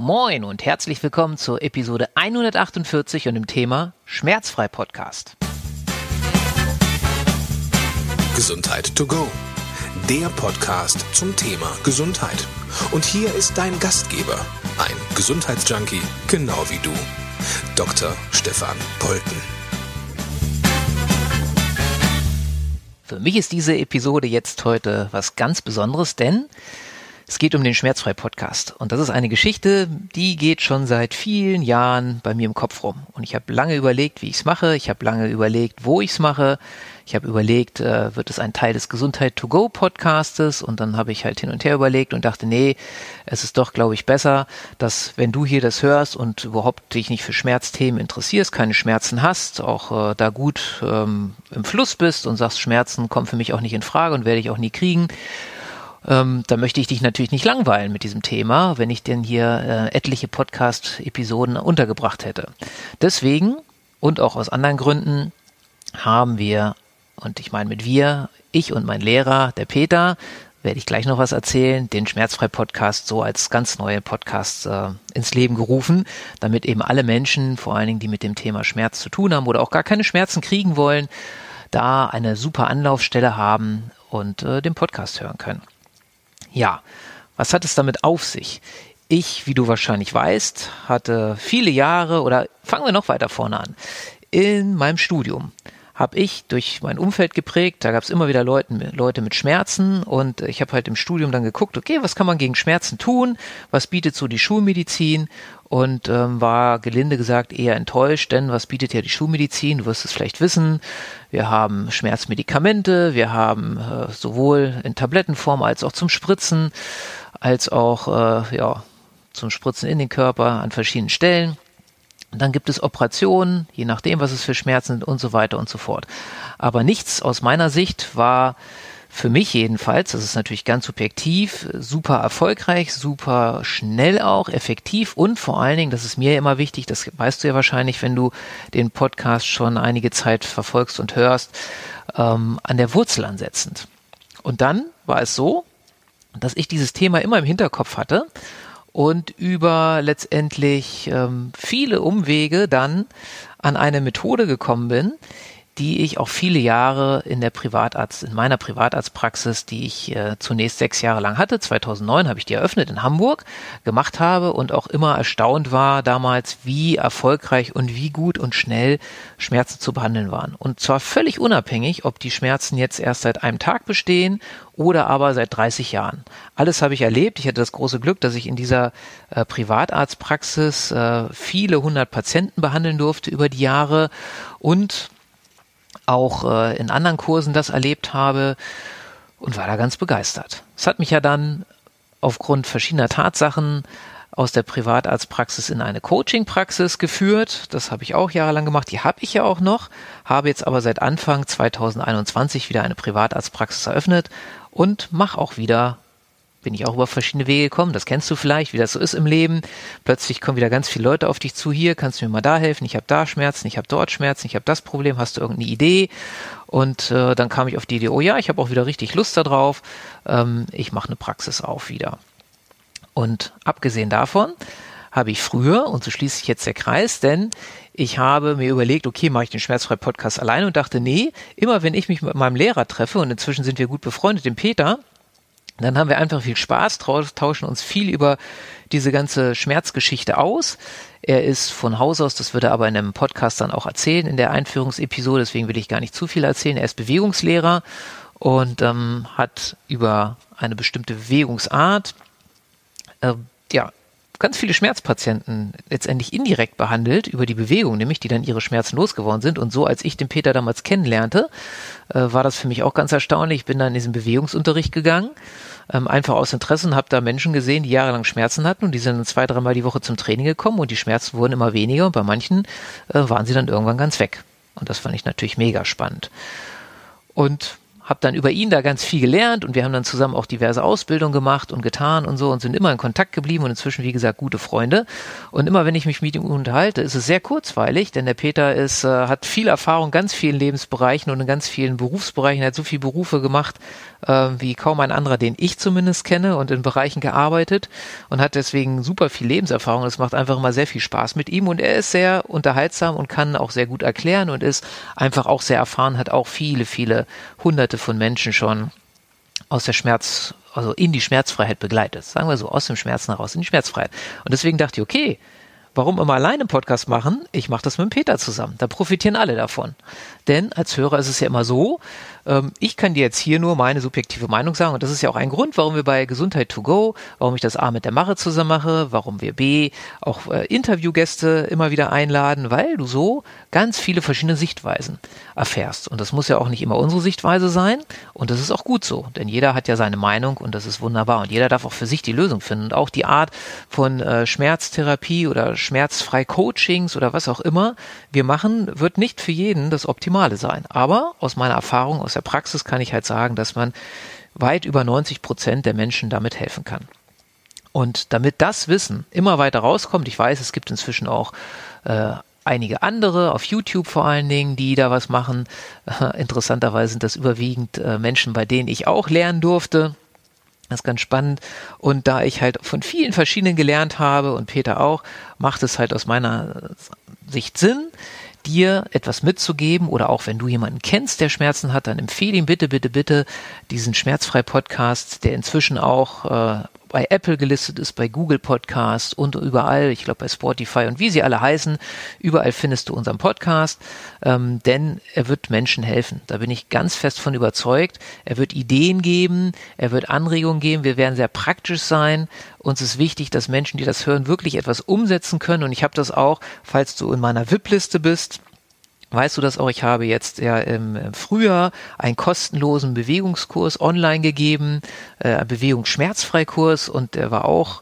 Moin und herzlich willkommen zur Episode 148 und dem Thema Schmerzfrei Podcast. Gesundheit to go. Der Podcast zum Thema Gesundheit. Und hier ist dein Gastgeber, ein Gesundheitsjunkie, genau wie du, Dr. Stefan Polten. Für mich ist diese Episode jetzt heute was ganz Besonderes, denn es geht um den Schmerzfrei Podcast. Und das ist eine Geschichte, die geht schon seit vielen Jahren bei mir im Kopf rum. Und ich habe lange überlegt, wie ich es mache. Ich habe lange überlegt, wo ich es mache. Ich habe überlegt, äh, wird es ein Teil des Gesundheit to go Podcastes? Und dann habe ich halt hin und her überlegt und dachte, nee, es ist doch, glaube ich, besser, dass wenn du hier das hörst und überhaupt dich nicht für Schmerzthemen interessierst, keine Schmerzen hast, auch äh, da gut ähm, im Fluss bist und sagst, Schmerzen kommen für mich auch nicht in Frage und werde ich auch nie kriegen ähm, da möchte ich dich natürlich nicht langweilen mit diesem Thema, wenn ich denn hier äh, etliche Podcast-Episoden untergebracht hätte. Deswegen und auch aus anderen Gründen haben wir, und ich meine mit wir, ich und mein Lehrer, der Peter, werde ich gleich noch was erzählen, den Schmerzfrei-Podcast so als ganz neue Podcast äh, ins Leben gerufen, damit eben alle Menschen, vor allen Dingen die mit dem Thema Schmerz zu tun haben oder auch gar keine Schmerzen kriegen wollen, da eine super Anlaufstelle haben und äh, den Podcast hören können. Ja, was hat es damit auf sich? Ich, wie du wahrscheinlich weißt, hatte viele Jahre oder fangen wir noch weiter vorne an. In meinem Studium habe ich durch mein Umfeld geprägt. Da gab es immer wieder Leute, Leute mit Schmerzen und ich habe halt im Studium dann geguckt, okay, was kann man gegen Schmerzen tun? Was bietet so die Schulmedizin? Und ähm, war gelinde gesagt eher enttäuscht, denn was bietet ja die Schulmedizin? Du wirst es vielleicht wissen. Wir haben Schmerzmedikamente, wir haben äh, sowohl in Tablettenform als auch zum Spritzen, als auch äh, ja, zum Spritzen in den Körper an verschiedenen Stellen. Dann gibt es Operationen, je nachdem, was es für Schmerzen sind und so weiter und so fort. Aber nichts aus meiner Sicht war für mich jedenfalls, das ist natürlich ganz subjektiv, super erfolgreich, super schnell auch, effektiv und vor allen Dingen, das ist mir immer wichtig, das weißt du ja wahrscheinlich, wenn du den Podcast schon einige Zeit verfolgst und hörst, ähm, an der Wurzel ansetzend. Und dann war es so, dass ich dieses Thema immer im Hinterkopf hatte und über letztendlich ähm, viele Umwege dann an eine Methode gekommen bin, die ich auch viele Jahre in der Privatarzt, in meiner Privatarztpraxis, die ich äh, zunächst sechs Jahre lang hatte, 2009 habe ich die eröffnet in Hamburg, gemacht habe und auch immer erstaunt war damals, wie erfolgreich und wie gut und schnell Schmerzen zu behandeln waren. Und zwar völlig unabhängig, ob die Schmerzen jetzt erst seit einem Tag bestehen oder aber seit 30 Jahren. Alles habe ich erlebt. Ich hatte das große Glück, dass ich in dieser äh, Privatarztpraxis äh, viele hundert Patienten behandeln durfte über die Jahre und auch äh, in anderen Kursen das erlebt habe und war da ganz begeistert. Es hat mich ja dann aufgrund verschiedener Tatsachen aus der Privatarztpraxis in eine Coachingpraxis geführt. Das habe ich auch jahrelang gemacht. Die habe ich ja auch noch, habe jetzt aber seit Anfang 2021 wieder eine Privatarztpraxis eröffnet und mache auch wieder bin ich auch über verschiedene Wege gekommen. Das kennst du vielleicht, wie das so ist im Leben. Plötzlich kommen wieder ganz viele Leute auf dich zu. Hier, kannst du mir mal da helfen? Ich habe da Schmerzen, ich habe dort Schmerzen, ich habe das Problem. Hast du irgendeine Idee? Und äh, dann kam ich auf die Idee, oh ja, ich habe auch wieder richtig Lust darauf. Ähm, ich mache eine Praxis auf wieder. Und abgesehen davon habe ich früher, und so schließt sich jetzt der Kreis, denn ich habe mir überlegt, okay, mache ich den Schmerzfrei-Podcast alleine und dachte, nee, immer wenn ich mich mit meinem Lehrer treffe, und inzwischen sind wir gut befreundet, dem Peter, dann haben wir einfach viel Spaß, tauschen uns viel über diese ganze Schmerzgeschichte aus. Er ist von Haus aus, das wird er aber in einem Podcast dann auch erzählen, in der Einführungsepisode, deswegen will ich gar nicht zu viel erzählen. Er ist Bewegungslehrer und ähm, hat über eine bestimmte Bewegungsart äh, ja, ganz viele Schmerzpatienten letztendlich indirekt behandelt über die Bewegung, nämlich die dann ihre Schmerzen losgeworden sind. Und so, als ich den Peter damals kennenlernte, äh, war das für mich auch ganz erstaunlich. Ich bin dann in diesen Bewegungsunterricht gegangen, ähm, einfach aus Interesse und habe da Menschen gesehen, die jahrelang Schmerzen hatten und die sind dann zwei, dreimal die Woche zum Training gekommen und die Schmerzen wurden immer weniger und bei manchen äh, waren sie dann irgendwann ganz weg. Und das fand ich natürlich mega spannend. Und habe dann über ihn da ganz viel gelernt und wir haben dann zusammen auch diverse Ausbildungen gemacht und getan und so und sind immer in Kontakt geblieben und inzwischen, wie gesagt, gute Freunde. Und immer wenn ich mich mit ihm unterhalte, ist es sehr kurzweilig, denn der Peter ist, äh, hat viel Erfahrung, ganz vielen Lebensbereichen und in ganz vielen Berufsbereichen, er hat so viele Berufe gemacht, äh, wie kaum ein anderer, den ich zumindest kenne und in Bereichen gearbeitet und hat deswegen super viel Lebenserfahrung. Es macht einfach immer sehr viel Spaß mit ihm und er ist sehr unterhaltsam und kann auch sehr gut erklären und ist einfach auch sehr erfahren, hat auch viele, viele hunderte von Menschen schon aus der Schmerz, also in die Schmerzfreiheit begleitet. Sagen wir so, aus dem Schmerzen heraus in die Schmerzfreiheit. Und deswegen dachte ich, okay, warum immer alleine einen Podcast machen? Ich mache das mit Peter zusammen. Da profitieren alle davon. Denn als Hörer ist es ja immer so, ähm, ich kann dir jetzt hier nur meine subjektive Meinung sagen und das ist ja auch ein Grund, warum wir bei Gesundheit to go, warum ich das A mit der Mache zusammen mache, warum wir B auch äh, Interviewgäste immer wieder einladen, weil du so ganz viele verschiedene Sichtweisen erfährst. Und das muss ja auch nicht immer unsere Sichtweise sein und das ist auch gut so, denn jeder hat ja seine Meinung und das ist wunderbar und jeder darf auch für sich die Lösung finden und auch die Art von äh, Schmerztherapie oder schmerzfrei Coachings oder was auch immer wir machen, wird nicht für jeden das Optimale sein. Aber aus meiner Erfahrung, aus der Praxis kann ich halt sagen, dass man weit über 90 Prozent der Menschen damit helfen kann. Und damit das Wissen immer weiter rauskommt, ich weiß, es gibt inzwischen auch äh, einige andere, auf YouTube vor allen Dingen, die da was machen. Interessanterweise sind das überwiegend äh, Menschen, bei denen ich auch lernen durfte. Das ist ganz spannend. Und da ich halt von vielen verschiedenen gelernt habe und Peter auch, macht es halt aus meiner Sicht Sinn, dir etwas mitzugeben oder auch wenn du jemanden kennst, der Schmerzen hat, dann empfehle ihm bitte, bitte, bitte diesen Schmerzfrei-Podcast, der inzwischen auch äh, bei Apple gelistet ist, bei Google Podcast und überall, ich glaube bei Spotify und wie sie alle heißen, überall findest du unseren Podcast, ähm, denn er wird Menschen helfen. Da bin ich ganz fest von überzeugt. Er wird Ideen geben, er wird Anregungen geben, wir werden sehr praktisch sein. Uns ist wichtig, dass Menschen, die das hören, wirklich etwas umsetzen können und ich habe das auch, falls du in meiner VIP-Liste bist, Weißt du das auch? Ich habe jetzt ja im Frühjahr einen kostenlosen Bewegungskurs online gegeben, äh, Bewegungsschmerzfreikurs und der war auch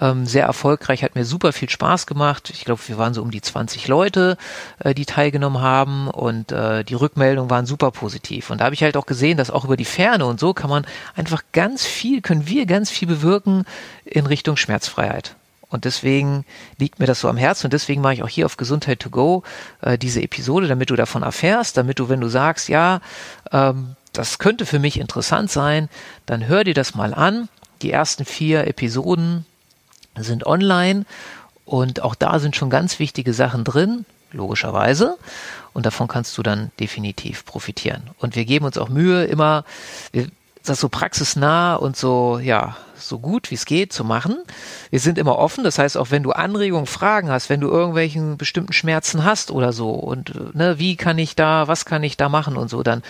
ähm, sehr erfolgreich, hat mir super viel Spaß gemacht. Ich glaube, wir waren so um die 20 Leute, äh, die teilgenommen haben und äh, die Rückmeldungen waren super positiv. Und da habe ich halt auch gesehen, dass auch über die Ferne und so kann man einfach ganz viel, können wir ganz viel bewirken in Richtung Schmerzfreiheit. Und deswegen liegt mir das so am Herzen und deswegen mache ich auch hier auf Gesundheit to go äh, diese Episode, damit du davon erfährst, damit du, wenn du sagst, ja, ähm, das könnte für mich interessant sein, dann hör dir das mal an. Die ersten vier Episoden sind online und auch da sind schon ganz wichtige Sachen drin, logischerweise. Und davon kannst du dann definitiv profitieren. Und wir geben uns auch Mühe, immer das so praxisnah und so, ja, so gut wie es geht zu machen. Wir sind immer offen, das heißt, auch wenn du Anregungen, Fragen hast, wenn du irgendwelchen bestimmten Schmerzen hast oder so und ne, wie kann ich da, was kann ich da machen und so, dann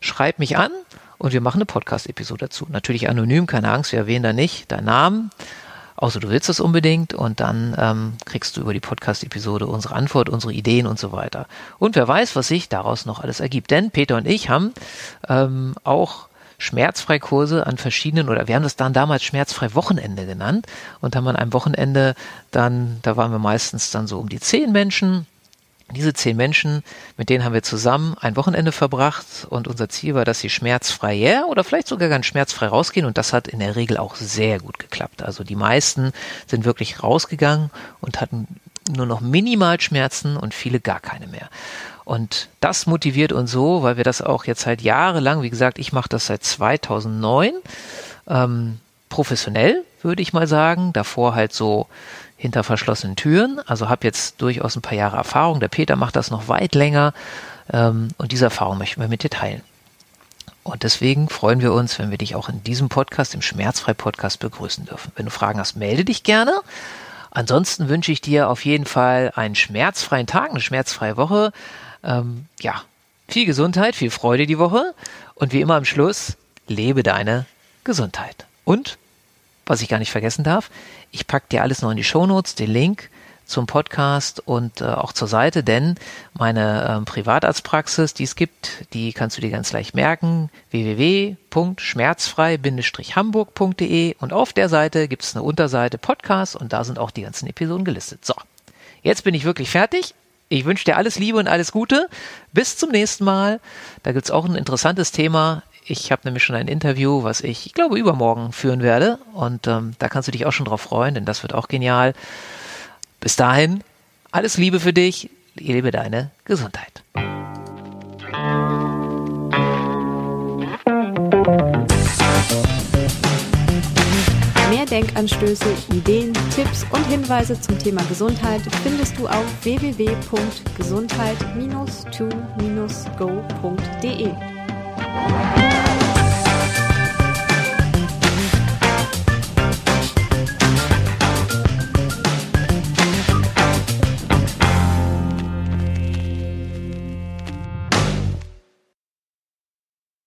schreib mich an und wir machen eine Podcast-Episode dazu. Natürlich anonym, keine Angst, wir erwähnen da nicht deinen Namen, außer du willst es unbedingt und dann ähm, kriegst du über die Podcast-Episode unsere Antwort, unsere Ideen und so weiter. Und wer weiß, was sich daraus noch alles ergibt. Denn Peter und ich haben ähm, auch Schmerzfreikurse an verschiedenen, oder wir haben das dann damals schmerzfrei Wochenende genannt. Und haben an einem Wochenende dann, da waren wir meistens dann so um die zehn Menschen, diese zehn Menschen, mit denen haben wir zusammen ein Wochenende verbracht. Und unser Ziel war, dass sie schmerzfrei ja, oder vielleicht sogar ganz schmerzfrei rausgehen. Und das hat in der Regel auch sehr gut geklappt. Also die meisten sind wirklich rausgegangen und hatten nur noch minimal Schmerzen und viele gar keine mehr. Und das motiviert uns so, weil wir das auch jetzt seit jahrelang, wie gesagt, ich mache das seit 2009, ähm, professionell, würde ich mal sagen. Davor halt so hinter verschlossenen Türen. Also habe jetzt durchaus ein paar Jahre Erfahrung. Der Peter macht das noch weit länger. Ähm, und diese Erfahrung möchten wir mit dir teilen. Und deswegen freuen wir uns, wenn wir dich auch in diesem Podcast, im Schmerzfrei-Podcast begrüßen dürfen. Wenn du Fragen hast, melde dich gerne. Ansonsten wünsche ich dir auf jeden Fall einen schmerzfreien Tag, eine schmerzfreie Woche. Ähm, ja, viel Gesundheit, viel Freude die Woche und wie immer am Schluss, lebe deine Gesundheit. Und, was ich gar nicht vergessen darf, ich packe dir alles noch in die Shownotes, den Link zum Podcast und äh, auch zur Seite, denn meine ähm, Privatarztpraxis, die es gibt, die kannst du dir ganz leicht merken, www.schmerzfrei-hamburg.de und auf der Seite gibt es eine Unterseite Podcast und da sind auch die ganzen Episoden gelistet. So, jetzt bin ich wirklich fertig. Ich wünsche dir alles Liebe und alles Gute. Bis zum nächsten Mal. Da gibt es auch ein interessantes Thema Ich habe nämlich schon ein Interview, was ich, ich glaube, übermorgen führen werde. Und ähm, da kannst du dich auch schon drauf freuen, denn das wird auch genial. Bis dahin, alles Liebe für dich. Lebe deine Gesundheit. Mehr Denkanstöße, Ideen, Tipps und Hinweise zum Thema Gesundheit findest du auf www.gesundheit-to-go.de.